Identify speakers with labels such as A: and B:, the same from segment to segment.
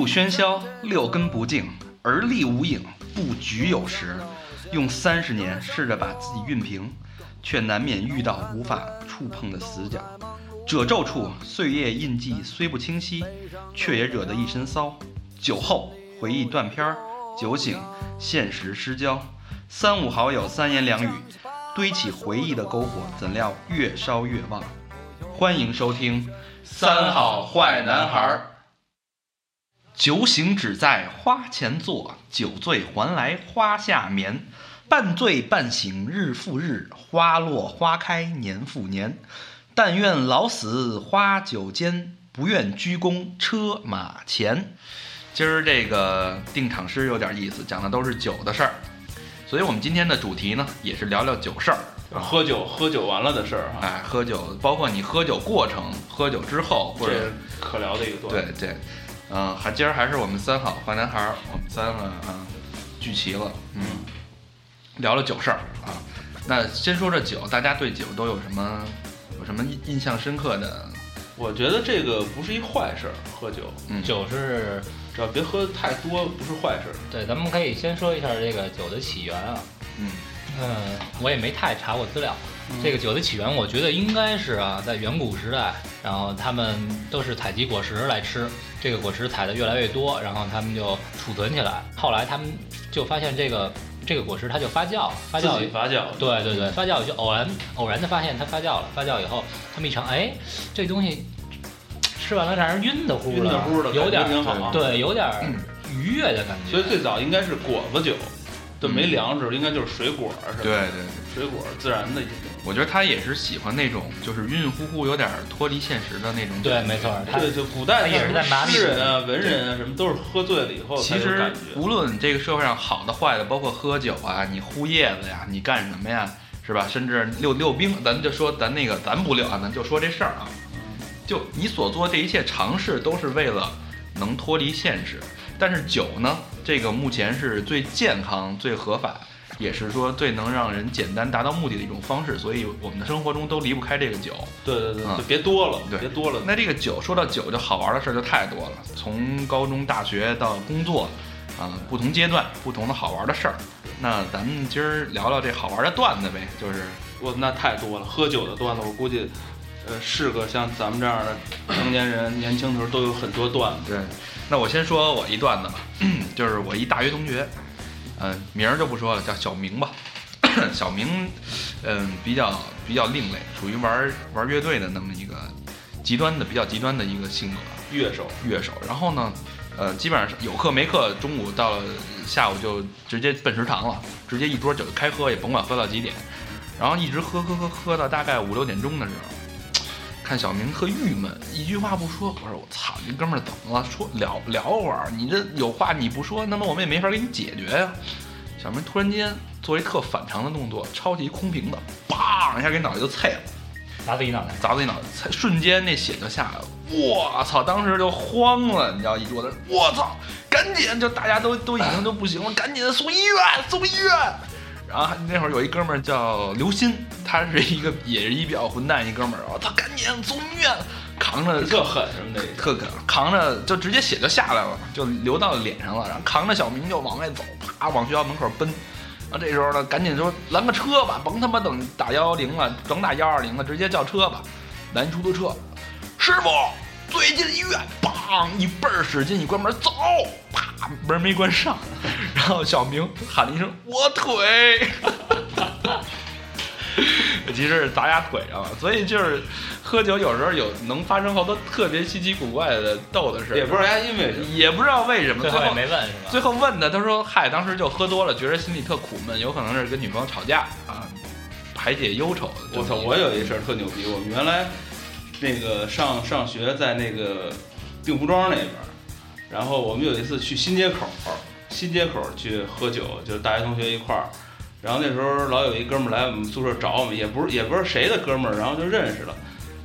A: 不喧嚣，六根不净，而立无影，不局有时。用三十年试着把自己熨平，却难免遇到无法触碰的死角。褶皱处，岁月印记虽不清晰，却也惹得一身骚。酒后回忆断片儿，酒醒现实失焦。三五好友三言两语，堆起回忆的篝火，怎料越烧越旺。欢迎收听《三好坏男孩》。酒醒只在花前坐，酒醉还来花下眠。半醉半醒日复日，花落花开年复年。但愿老死花酒间，不愿鞠躬车马前。今儿这个定场诗有点意思，讲的都是酒的事儿，所以我们今天的主题呢，也是聊聊酒事儿。
B: 喝酒喝酒完了的事儿哈，
A: 哎，喝酒，包括你喝酒过程、喝酒之后，或者
B: 这可聊的一个段。
A: 对对，嗯、还今儿还是我们三好坏男孩儿，我们三个啊聚齐了，嗯，聊了酒事儿啊。那先说这酒，大家对酒都有什么有什么印印象深刻的？
B: 我觉得这个不是一坏事儿，喝酒
A: 嗯，
C: 酒是
B: 只要别喝太多，不是坏事儿。
C: 对，咱们可以先说一下这个酒的起源啊。
A: 嗯
C: 嗯，我也没太查过资料。这个酒的起源，我觉得应该是啊，在远古时代，然后他们都是采集果实来吃，这个果实采的越来越多，然后他们就储存起来。后来他们就发现这个这个果实它就发酵了，发酵
B: 发酵。
C: 对对对，发酵就偶然偶然的发现它发酵了，发酵以后他们一尝，哎，这东西吃完了让人晕的乎
B: 晕的乎的，
C: 有点。对，有点愉悦的感觉。
B: 所以最早应该是果子酒，对，
A: 嗯
B: 没粮食，应该就是水果儿什么的。
A: 对对对，
B: 水果儿自然的一些东
A: 我觉得他也是喜欢那种就是晕晕乎乎、有点脱离现实的那种酒。
C: 对，没错。
B: 对，就古代
C: 他也是在
B: 诗人啊、文人啊什么，都是喝醉了以后
A: 其实
B: 感觉。
A: 无论这个社会上好的坏的，包括喝酒啊，你呼叶子呀，你干什么呀，是吧？甚至溜溜冰，咱就说咱那个咱不溜啊，咱就说这事儿啊，就你所做这一切尝试都是为了能脱离现实。但是酒呢，这个目前是最健康、最合法，也是说最能让人简单达到目的的一种方式，所以我们的生活中都离不开这个酒。
B: 对对对，
A: 嗯
B: 就别多了，
A: 对
B: 别多了。
A: 那这个酒，说到酒，就好玩的事儿就太多了，从高中、大学到工作，啊、不同阶段不同的好玩的事儿。那咱们今儿聊聊这好玩的段子呗，就是
B: 我那太多了，喝酒的段子，我估计，呃，是个像咱们这样的成年人，年轻的时候都有很多段子。
A: 对。那我先说我一段子吧，就是我一大学同学，嗯、名儿就不说了，叫小明吧。小明，嗯、比较比较另类，属于玩玩乐队的那么一个极端的比较极端的一个性格。
B: 乐手，
A: 乐手，然后呢，呃，基本上是有课没课，中午到了下午就直接奔食堂了，直接一桌酒就开喝，也甭管喝到几点，然后一直喝喝喝喝到大概五六点钟的时候，看小明特郁闷，一句话不说。我说我操，这哥们儿怎么了？说聊聊会儿，你这有话你不说，那么我们也没法给你解决呀、小明突然间做一特反常的动作，抄起一空瓶子，梆一下给脑袋就碎了。
C: 砸自己脑袋。
A: 砸自己脑袋，瞬间那血就下来了。我操！当时就慌了，你知道，一桌子人，我操，赶紧就大家都都已经都不行了，赶紧送医院，送医院。然后那会儿有一哥们儿叫刘鑫，他是一个也是一比较混蛋一哥们儿，我操，赶紧送医院，扛着
B: 特狠什么的。
A: 特狠扛着就直接血就下来了，就流到脸上了，然后扛着小明就往外走，啪往学校门口奔。然后这时候呢，赶紧说拦个车吧，甭他妈等打幺幺零了，甭打幺二零了，直接叫车吧，拦出租车。师傅，最近医院，梆一倍儿使劲一关门，走，啪门没关上，然后小明喊了一声我腿。其实是砸俩腿上了，所以就是喝酒有时候有能发生好多特别稀奇古怪的逗的事，
B: 也不知道因为什么。
A: 也不知道为什么，
C: 最后也没问是吧？
A: 最后问的，他说嗨，当时就喝多了，觉得心里特苦闷，有可能是跟女朋友吵架啊，排解忧愁。
B: 我操！我有一事儿特牛逼，我们原来那个上上学在那个定福庄那边，然后我们有一次去新街口，新街口去喝酒，就是大学同学一块儿。然后那时候老有一哥们儿来我们宿舍找我们，也不是也不是谁的哥们儿，然后就认识了。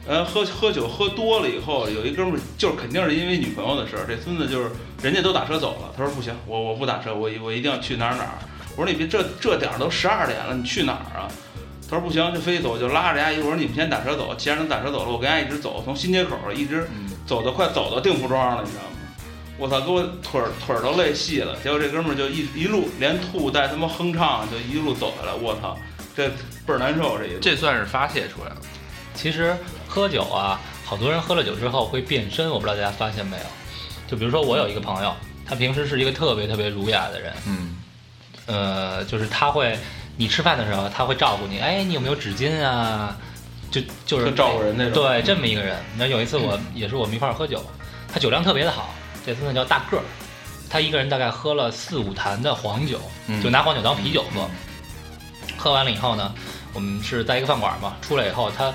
B: 呃，喝喝酒喝多了以后，有一哥们儿就是肯定是因为女朋友的事儿，这孙子就是人家都打车走了，他说不行，我我不打车，我我一定要去哪儿哪儿。我说你别这这点儿都十二点了，你去哪儿啊？他说不行，就非得走，就拉着人家一会儿你们先打车走。既然能打车走了，我跟人家一直走，从新街口一直
A: 嗯，
B: 走到快走到定福庄了，你知道吗？我操，给我腿儿腿儿都累细了。结果这哥们儿就一一路连吐带他妈哼唱，就一路走下来。我操，这倍儿难受这一路。
A: 这算是发泄出来了。
C: 其实喝酒啊，好多人喝了酒之后会变身，我不知道大家发现没有？就比如说我有一个朋友，他平时是一个特别特别儒雅的人，
A: 嗯，
C: 呃，就是他会，你吃饭的时候他会照顾你，哎，你有没有纸巾啊？就就是
B: 特照顾人那种。
C: 对，这么一个人。那有一次我也是我们一块儿喝酒，他酒量特别的好，这次呢叫大个儿，他一个人大概喝了四五坛的黄酒，
A: 嗯
C: 就拿黄酒当啤酒喝。喝完了以后呢，我们是在一个饭馆嘛，出来以后他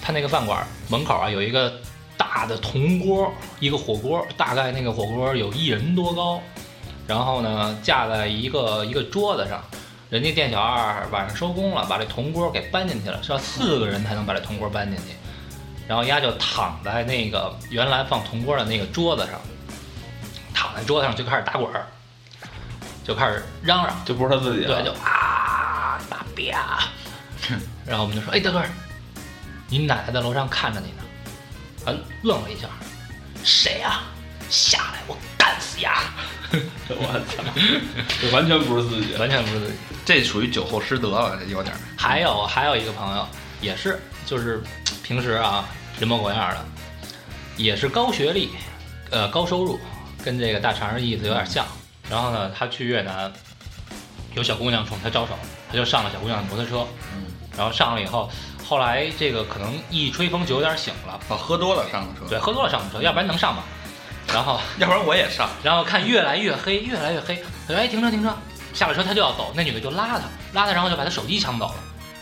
C: 他那个饭馆门口啊有一个大的铜锅，一个火锅，大概那个火锅有一人多高，然后呢架在一个一个桌子上。人家店小二晚上收工了，把这铜锅给搬进去了，需要四个人才能把这铜锅搬进去。然后丫就躺在那个原来放铜锅的那个桌子上，躺在桌子上就开始打滚儿，就开始嚷嚷，
B: 就不是他自己
C: 对，就啊大啪，然后我们就说，哎，大个儿，你奶奶在楼上看着你呢。嗯，愣了一下，谁呀、下来，我干死丫！
B: 我操，这完全不是自己。
C: 完全不是自己。
A: 这属于酒后失德了，这有点儿。
C: 还有还有一个朋友也是，就是平时啊人模狗样的，也是高学历，呃高收入，跟这个大肠的意思有点像。然后呢，他去越南，有小姑娘冲他招手，他就上了小姑娘的摩托车，
A: 嗯，
C: 然后上了以后，后来这个可能一吹风就有点醒了，
A: 哦，喝多了上的车。
C: 对，，喝多了上的车，要不然能上吗？然后
A: 要不然我也上。
C: 然后看越来越黑，越来越黑，他说哎停车停车，下了车他就要走，那女的就拉他，拉他然后就把他手机抢走了，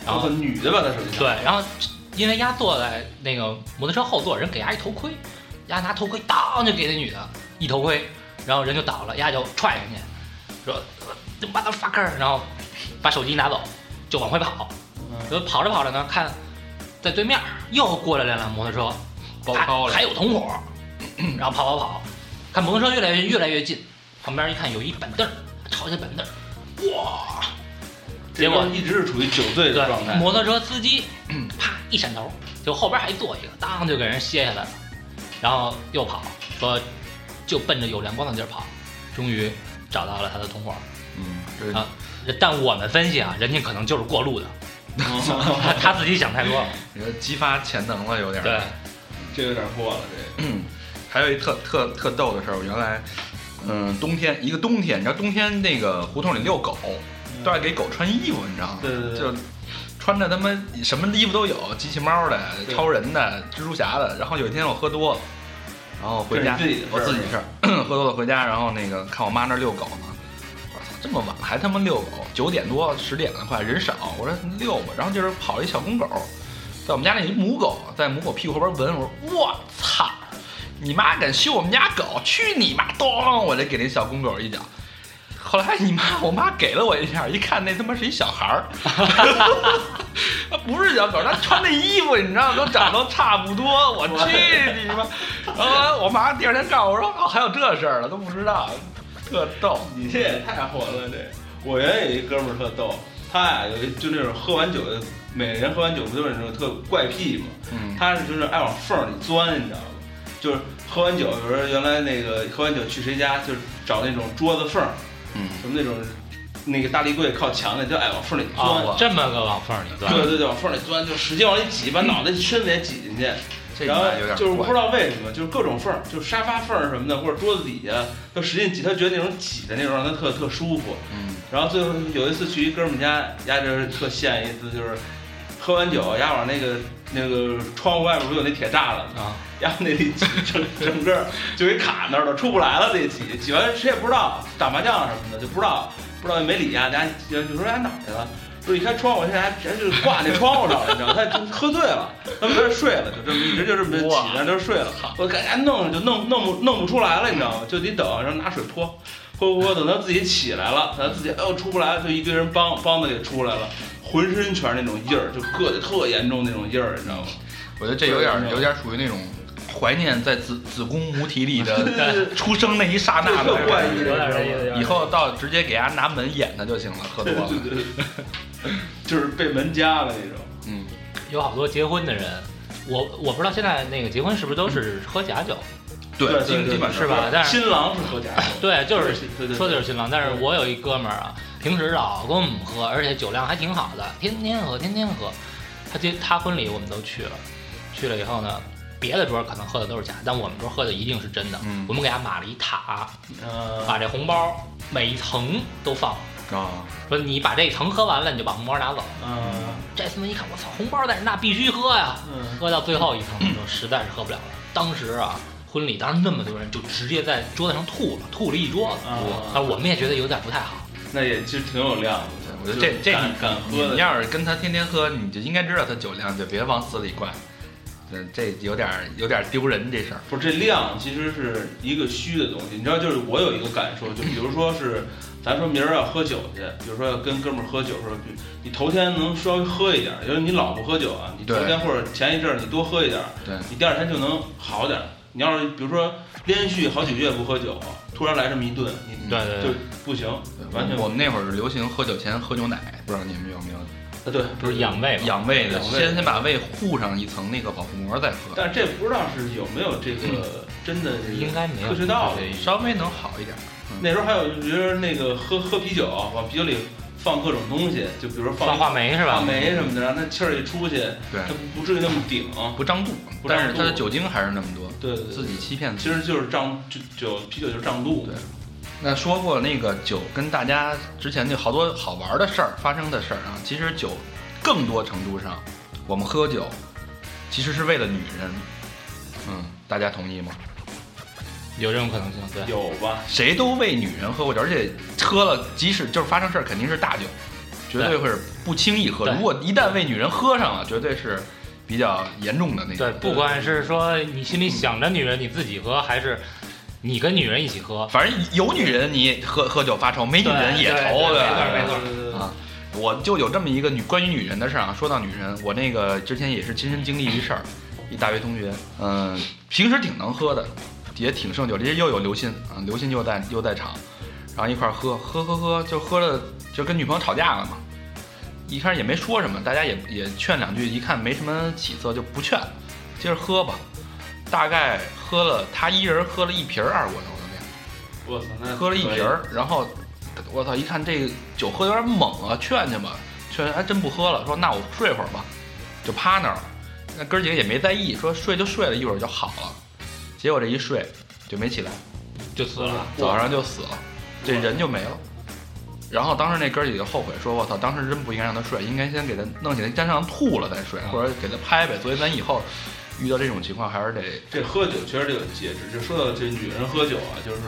C: 然后
B: 女的把他手机抢
C: 对，然后因为丫坐在那个摩托车后座，人给丫一头盔，丫拿头盔当就给那女的一头盔，然后人就倒了，丫就踹上去，说 motherfucker，然后把手机拿走，就往回跑，
B: 嗯。
C: 就跑着跑着呢，看在对面又过来两辆摩托车，还
A: 包抄了。
C: 还有同伙，然后跑跑跑，看摩托车越来越越来越近，旁边一看有一板凳儿，抄起板凳儿，哇！结果
B: 一直是处于酒醉的状，态。
C: 摩托车司机啪一闪头，就后边还坐一个，当就给人歇下来了，然后又跑，说就奔着有亮光的地儿跑，终于找到了他的同伙。
A: 嗯，这
C: 啊但我们分析啊，人家可能就是过路的，
B: 哦
C: 他他自己想太多了。
A: 你说激发潜能了，有点儿。
C: 对，
B: 这有点过了，这
A: 还有一特特特逗的事儿，我原来，嗯，冬天一个冬天，你知道冬天那个胡同里遛狗，都爱给狗穿衣服，你知道吗？
B: 对对对
A: 就穿着他妈什么衣服都有，机器猫的、超人的、蜘蛛侠的。然后有一天我喝多了，然后回家，我自己事儿，喝多了回家，然后那个看我妈那儿遛狗呢。我操，这么晚还他妈遛狗，九点多十点了快，人少，我说遛吧。然后就是跑一小公狗，在我们家那一母狗在母狗屁股后边闻，我说我操，你妈敢修我们家狗，去你妈！咚，我就给那小公狗一脚。后来你妈，我妈给了我一下，一看那他妈是一小孩儿，他不是小狗，他穿那衣服，你知道都长得差不多。我去你妈！然后我妈第二天告诉我说，哦，还有这事儿了，都不知道，特逗。
B: 你这也太混了，这。我原来有一哥们儿特逗，他呀有一就那种喝完酒的，每人喝完酒不都是那种特怪癖嘛？
A: 嗯，
B: 他是就是爱往缝里钻，你知道吗？就是喝完酒，有时候原来那个喝完酒去谁家，就是找那种桌子缝儿，
A: 嗯，
B: 什么那种那个大立柜靠墙的，就爱往缝里钻。
C: 啊，这么个往缝里钻，
B: 对对对，往缝里钻，就使劲往里挤，把脑袋身子也挤进去。
A: 这
B: 然后就是不知道为什么，就是各种缝儿，就是沙发缝儿什么的，或者桌子底下，都使劲挤，他觉得那种挤的那种让他特特舒服。
A: 嗯，
B: 然后最后有一次去一哥们儿家，丫就是特现一次，就是喝完酒，丫往那个那个窗户外边不是有那铁栅栏吗？
C: 啊，
B: 丫那里挤整整个就给卡那儿了，出不来了。那挤挤完谁也不知道，打麻将什么的就不知道，不知道也没理啊，大家就说丫哪儿去了。就一开窗户，现在还人就挂那窗户上了，你知道吗？他就喝醉了，他们在这睡了，就这么一直就这么挤在那睡了。我赶紧弄就弄弄不弄不出来了，你知道吗？就得等，然后拿水泼，泼泼泼，等他自己起来了，等他自己哎呦出不来了，就一堆人帮帮他给出来了，浑身全是那种印儿，就硌得特严重那种印儿，你知道吗？
A: 我觉得这有点有点属于那种怀念在子子宫母体里的 出生那一刹那的
B: 特怪异
C: 有点这意思。
A: 以后到直接给伢拿门演他就行了，喝多了。
B: 就是被门夹了那种。
A: 嗯，
C: 有好多结婚的人，我我不知道现在那个结婚是不是都是喝假酒？
A: 对，
B: 对
A: 基基本上
C: 是吧但是
B: 新郎是喝假酒，
C: 对，就是说的就是新郎。但是我有一哥们儿啊，平时老跟我们喝，而且酒量还挺好的，天天喝，天天喝。他结他婚礼我们都去了，去了以后呢，别的桌可能喝的都是假，但我们桌喝的一定是真的。
A: 嗯
C: 我们给他码了一塔，
B: 呃，
C: 把这红包每一层都放，
A: 啊，
C: 说你把这一层喝完了，你就把红包拿走。
B: 嗯
C: 这孙子一看，我操，红包在这，那必须喝呀！
B: 嗯，
C: 喝到最后一层的时候，实在是喝不了了。当时啊，婚礼当时那么多人，就直接在桌子上吐了，吐了一桌子。
B: 啊
C: 啊，我们也觉得有点不太好。
B: 那也其实挺有量的。
A: 我觉得这这你
B: 敢喝的，
A: 你要是跟他天天喝，你就应该知道他酒量，就别往死里灌。嗯，这有点儿有点儿丢人这事儿。
B: 不是这量其实是一个虚的东西，你知道，就是我有一个感受，就比如说是，咱说明儿要喝酒去，比如说要跟哥们儿喝酒，说比你头天能稍微喝一点儿，因为你老不喝酒啊，你头天或者前一阵儿你多喝一点儿，
A: 对
B: 你第二天就能好点儿。你要是比如说连续好几个月不喝酒，突然来这么一顿，你
C: 对对
B: 就不行，完全
A: 我们那会儿流行喝酒前喝牛奶，不知道你们有没有？
B: 啊对，
C: 不是养胃嘛，
A: 养胃的，先先把胃护上一层那个保护膜再喝，
B: 但是这不知道是有没有这个 真的是
C: 应该没有
B: 科学道理。
A: 稍微能好一点。
B: 那时候还有，比如说那个喝喝啤酒，往啤酒里放各种东西，就比如说
C: 放话梅是吧？
B: 话梅什么的，让它气儿一出去，
A: 对
B: 它，不至于那么顶。
A: 不胀肚，但是它的酒精还是那么多，
B: 对
A: 自己欺骗自己。
B: 其实就是胀就酒啤酒就是胀肚。
A: 对那说过那个酒跟大家之前那好多好玩的事儿发生的事儿啊，其实酒更多程度上，我们喝酒其实是为了女人。嗯，大家同意吗？
C: 有这种可能性，对。
B: 有吧？
A: 谁都为女人喝过酒，而且喝了，即使就是发生事儿，肯定是大酒，绝对会是不轻易喝。如果一旦为女人喝上了，绝对是比较严重的那
C: 对，
A: 种。
C: 不管是说你心里想着女人你自己喝，还是你跟女人一起喝，
A: 反正有女人你喝喝酒发愁，没女人也愁，
C: 对？没错没错
B: 对对对
A: 啊，我就有这么一个女关于女人的事儿啊。说到女人，我那个之前也是亲身经历一事儿，一大学同学，嗯、平时挺能喝的，也挺胜酒，这又有刘鑫啊，刘鑫又在又在场，然后一块儿喝喝喝喝，就喝了，就跟女朋友吵架了嘛。一开始也没说什么，大家也也劝两句，一看没什么起色就不劝，接着喝吧。大概喝了，他一人喝了一瓶二锅头的量。
B: 我操，那
A: 喝了一瓶儿，然后我操，一看这个酒喝有点猛啊，劝劝吧，劝还真不喝了，说那我睡会儿吧，就趴那儿了。那哥儿几个也没在意，说睡就睡了，一会儿就好了。结果这一睡就没起来，
C: 就死了。
A: 早上就死了，这人就没了。然后当时那哥儿几个后悔说：“我操，当时真不应该让他睡，应该先给他弄起来，先让他吐了再睡，或者给他拍呗。”所以咱以后遇到这种情况还是得
B: 这喝酒确实得有节制。就说到这女人喝酒啊，就是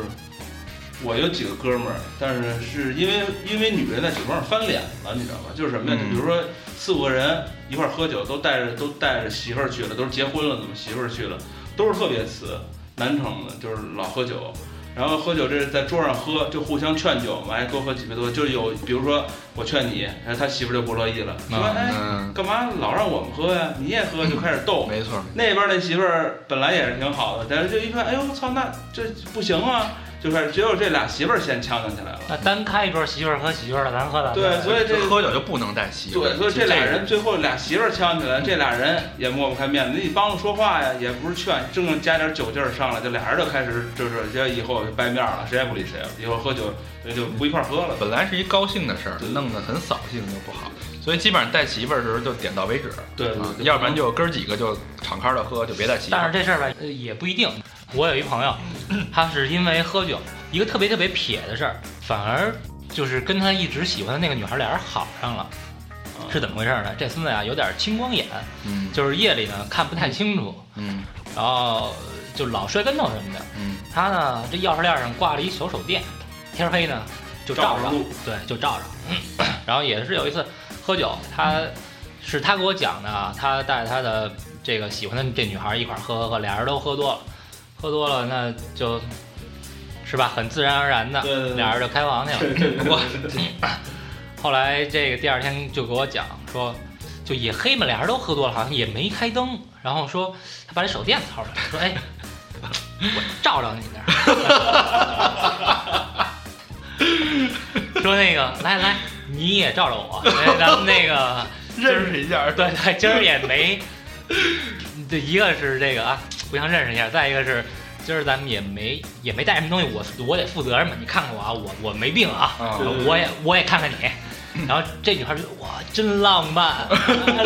B: 我有几个哥们儿，但是是因为因为女人在酒桌上翻脸了，你知道吧？就是什么呀？
A: 嗯
B: 就比如说四五个人一块儿喝酒，都带着都带着媳妇儿去了，都是结婚了，怎么媳妇儿去了，都是特别次南城的，就是老喝酒。然后喝酒这是在桌上喝，就互相劝酒嘛，还，多喝几杯多，就是有比如说我劝你，然后他媳妇儿就不乐意了，说
C: 嗯
B: 哎，
A: 嗯，
B: 干嘛老让我们喝呀？你也喝，就开始斗。
A: 没错，
B: 那边那媳妇儿本来也是挺好的，但是就一看，哎呦我操，那这不行啊，就是只有这俩媳妇儿先呛呛起来了。
C: 那单开一桌媳妇儿和媳妇儿的，咱喝的。
B: 对，所以这
A: 这喝酒就不能带媳妇儿。
B: 对，所以这俩人最后俩媳妇儿呛起来，这俩人也抹不开面子。你帮着说话呀，也不是劝，正加点酒劲儿上来，就俩人就开始就是这以后就掰面了，谁也不理谁了。以后喝酒就不一块儿喝了。
A: 本来是一高兴的事儿
B: 对，
A: 弄得很扫兴就不好，所以基本上带媳妇儿的时候就点到为止，
B: 对
A: 啊，要不然就哥儿几个就敞开的喝，就别带媳妇儿。
C: 但是这事儿吧，呃也不一定。我有一朋友，他是因为喝酒，一个特别特别撇的事儿，反而就是跟他一直喜欢的那个女孩俩人好上了，
B: 啊
C: 是怎么回事呢？这孙子呀有点青光眼，
A: 嗯
C: 就是夜里呢看不太清楚，
A: 嗯
C: 然后就老摔跟头什么的。
A: 嗯
C: 他呢这钥匙链上挂了一小手电，天黑呢就照着，对，就照着。然后也是有一次喝酒，他是他给我讲的啊，他带他的这个喜欢的这女孩一块儿喝喝喝，俩人都喝多了，喝多了那就是吧，很自然而然的，俩人就开房去了。后来这个第二天就给我讲说，就也黑嘛，俩人都喝多了，好像也没开灯，然后说他把这手电掏出来，说哎，我照照你那儿，说那个来来，你也照照我，哎咱们那个
A: 认识一下，
C: 对对，今儿也没，这一个是这个啊，互相认识一下，再一个是今儿咱们也没也没带什么东西，我我得负责任嘛。你看看我啊，我我没病啊，我也我也看看你。然后这女孩就哇，真浪漫，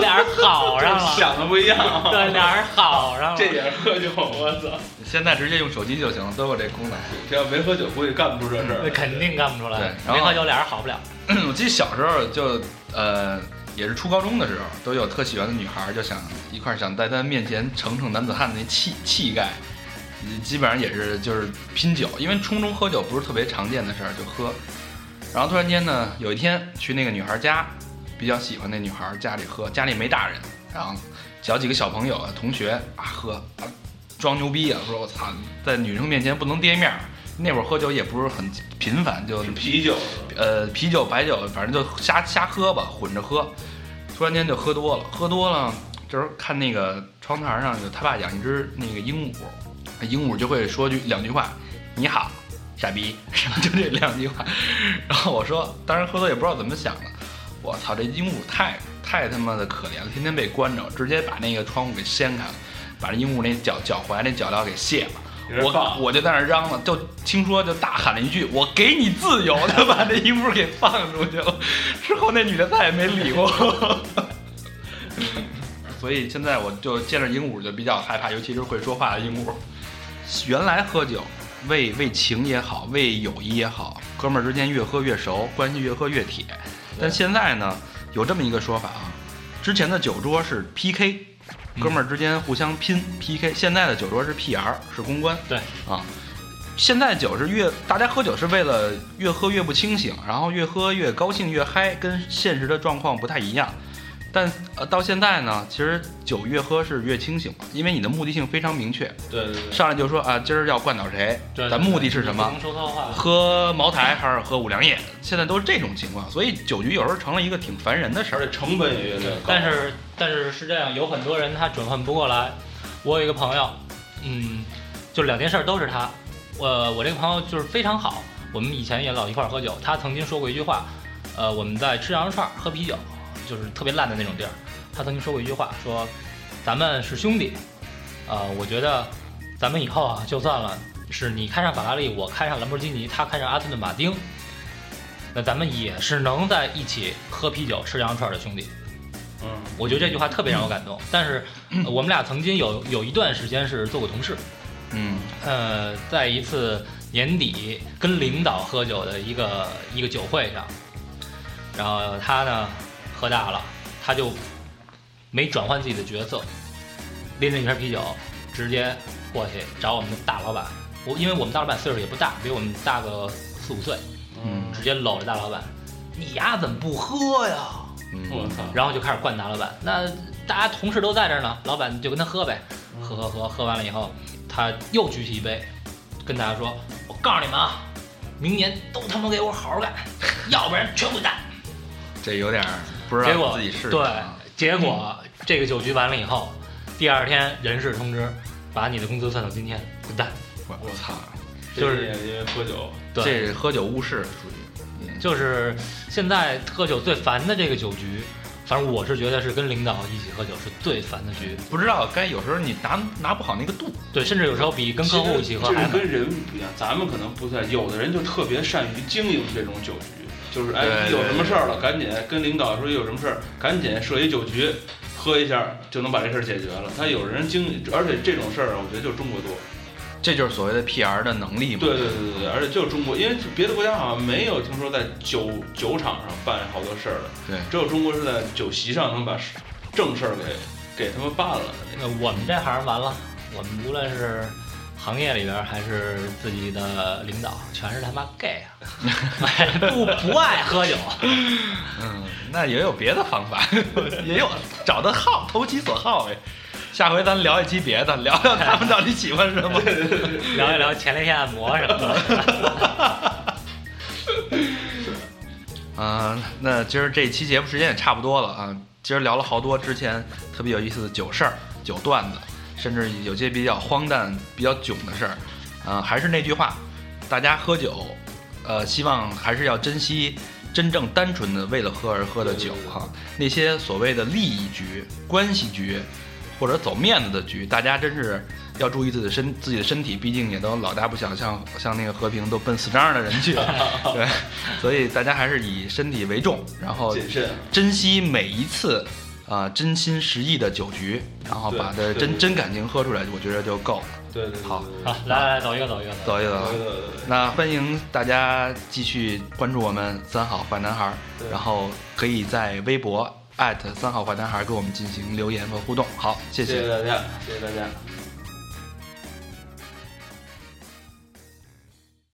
C: 俩人好上了，
B: 想的不一样。
C: 对，俩人好上了。
B: 这也是喝酒，我操！
A: 现在直接用手机就行，都有这功能。
B: 这要没喝酒，估计干不出这事
C: 那
B: 儿。
C: 肯定干不出来
A: 对，然后
C: 没喝酒俩人好不了。
A: 我记得小时候就呃，也是初高中的时候，都有特喜欢的女孩，就想一块儿想在她面前逞逞男子汉的那气气概。基本上也是就是拼酒，因为初中喝酒不是特别常见的事儿，就喝。然后突然间呢，有一天去那个女孩家，比较喜欢那女孩家里喝，家里没大人，然后找几个小朋友啊、同学啊喝啊，装牛逼啊，说我操，在女生面前不能跌面儿。那会儿喝酒也不是很频繁，就是
B: 啤酒，
A: 呃，啤酒、白酒，反正就瞎瞎喝吧，混着喝。突然间就喝多了，喝多了，这时候看那个窗台上，就他爸养一只那个鹦鹉，鹦鹉就会说句两句话：“你好，傻逼”，就这两句话。然后我说，当时喝多也不知道怎么想的，我操，这鹦鹉太太他妈的可怜了，天天被关着，直接把那个窗户给掀开了，把这鹦鹉那脚脚踝那脚镣给卸了。我我就在那儿嚷了，就听说就大喊了一句：“我给你自由！”就把那鹦鹉给放出去了。之后那女的再也没理过我。所以现在我就见着鹦鹉就比较害怕，尤其是会说话的鹦鹉。原来喝酒为为情也好，为友谊也好，哥们儿之间越喝越熟，关系越喝越铁。但现在呢，有这么一个说法啊，之前的酒桌是 PK，哥们儿之间互相拼 PK，现在的酒桌是 PR，是公关。
C: 对
A: 啊，现在酒是越大家喝酒是为了越喝越不清醒，然后越喝越高兴越嗨，跟现实的状况不太一样。但呃到现在呢，其实酒越喝是越清醒了，因为你的目的性非常明确，
B: 对对对，
A: 上来就说啊今儿要灌倒谁，
C: 对，
A: 咱目的是什么
C: 说套话。
A: 喝茅台还是喝五粮液？现在都是这种情况，所以酒局有时候成了一个挺烦人的事儿。
B: 而且成本也越来越高。
C: 但是但是是这样，有很多人他转换不过来。我有一个朋友，嗯，就两件事儿都是他。我我这个朋友就是非常好，我们以前也老一块儿喝酒。他曾经说过一句话，呃，我们在吃羊肉串儿喝啤酒，就是特别烂的那种地儿。他曾经说过一句话，说咱们是兄弟，呃，我觉得咱们以后啊，就算了，是你开上法拉利，我开上兰博基尼，他开上阿斯顿马丁，那咱们也是能在一起喝啤酒、吃羊肉串的兄弟。
B: 嗯，
C: 我觉得这句话特别让我感动。但是、呃我们俩曾经有有一段时间是做过同事，
A: 嗯
C: 呃，在一次年底跟领导喝酒的一个一个酒会上，然后他呢喝大了，他就没转换自己的角色，拎着一瓶啤酒直接过去找我们的大老板。我因为我们大老板岁数也不大，比我们大个四五岁，
A: 嗯
C: 直接搂着大老板，你丫怎么不喝呀？
A: 嗯，
B: 我操，
C: 然后就开始灌大老板。那大家同事都在这儿呢，老板就跟他喝呗，喝喝喝，喝完了以后，他又举起一杯，跟大家说：“我告诉你们啊，明年都他妈给我好好干，要不然全滚蛋。
A: 这有点儿不知
C: 结果
A: 道自己是
C: 对
A: 谁啊”
C: 结果这个酒局完了以后，第二天人事通知，把你的工资算到今天，滚蛋。
A: 我我操，
C: 就是
B: 因为喝酒，
C: 对，
A: 这喝酒误事属于。嗯
C: 就是现在喝酒最烦的这个酒局，反正我是觉得是跟领导一起喝酒是最烦的局。
A: 不知道该有时候你拿拿不好那个度。
C: 对，甚至有时候比跟客户一起喝还
B: 跟人不一样，咱们可能不在，有的人就特别善于经营这种酒局，就是哎有什么事儿了，赶紧跟领导说有什么事儿，赶紧设一酒局，喝一下就能把这事儿解决了。他有人经，而且这种事儿啊，我觉得就中国多。
A: 这就是所谓的 PR 的能力嘛。
B: 对对对对对，而且就是中国，因为别的国家好像没有听说在酒酒场上办好多事儿的，
A: 对，
B: 只有中国是在酒席上能把正事儿给给他们办了。那
C: 我们这行完了，我们无论是行业里边还是自己的领导，全是他妈 gay 啊，不不爱喝酒。
A: 嗯，那也有别的方法，也有找的好，投其所好呗。下回咱聊一期别的，聊聊他们到底喜欢什么。
C: 聊一聊前列腺按摩什么的。
A: 啊、那今儿这期节目时间也差不多了啊。今儿聊了好多之前特别有意思的酒事儿、酒段子，甚至有些比较荒诞、比较囧的事儿。啊、还是那句话，大家喝酒，呃，希望还是要珍惜真正单纯的为了喝而喝的酒哈。那些所谓的利益局、关系局，或者走面子的局，大家真是要注意自己的身自己的身体，毕竟也都老大不小，像像那个和平都奔四张的人去了，对，所以大家还是以身体为重，然后
B: 谨慎。
A: 珍惜每一次啊、真心实意的酒局，然后把的
B: 对对
A: 真真感情喝出来，我觉得就够了。
B: 对对对对
A: 好
B: 对
C: 好，来来来，走一个，走一个，走
A: 一个走
B: 对。对对对
A: 那欢迎大家继续关注我们三好坏男孩，
B: 对
A: 然后可以在微博三好坏男孩给我们进行留言和互动。好，谢
B: 谢谢大家，谢谢大家。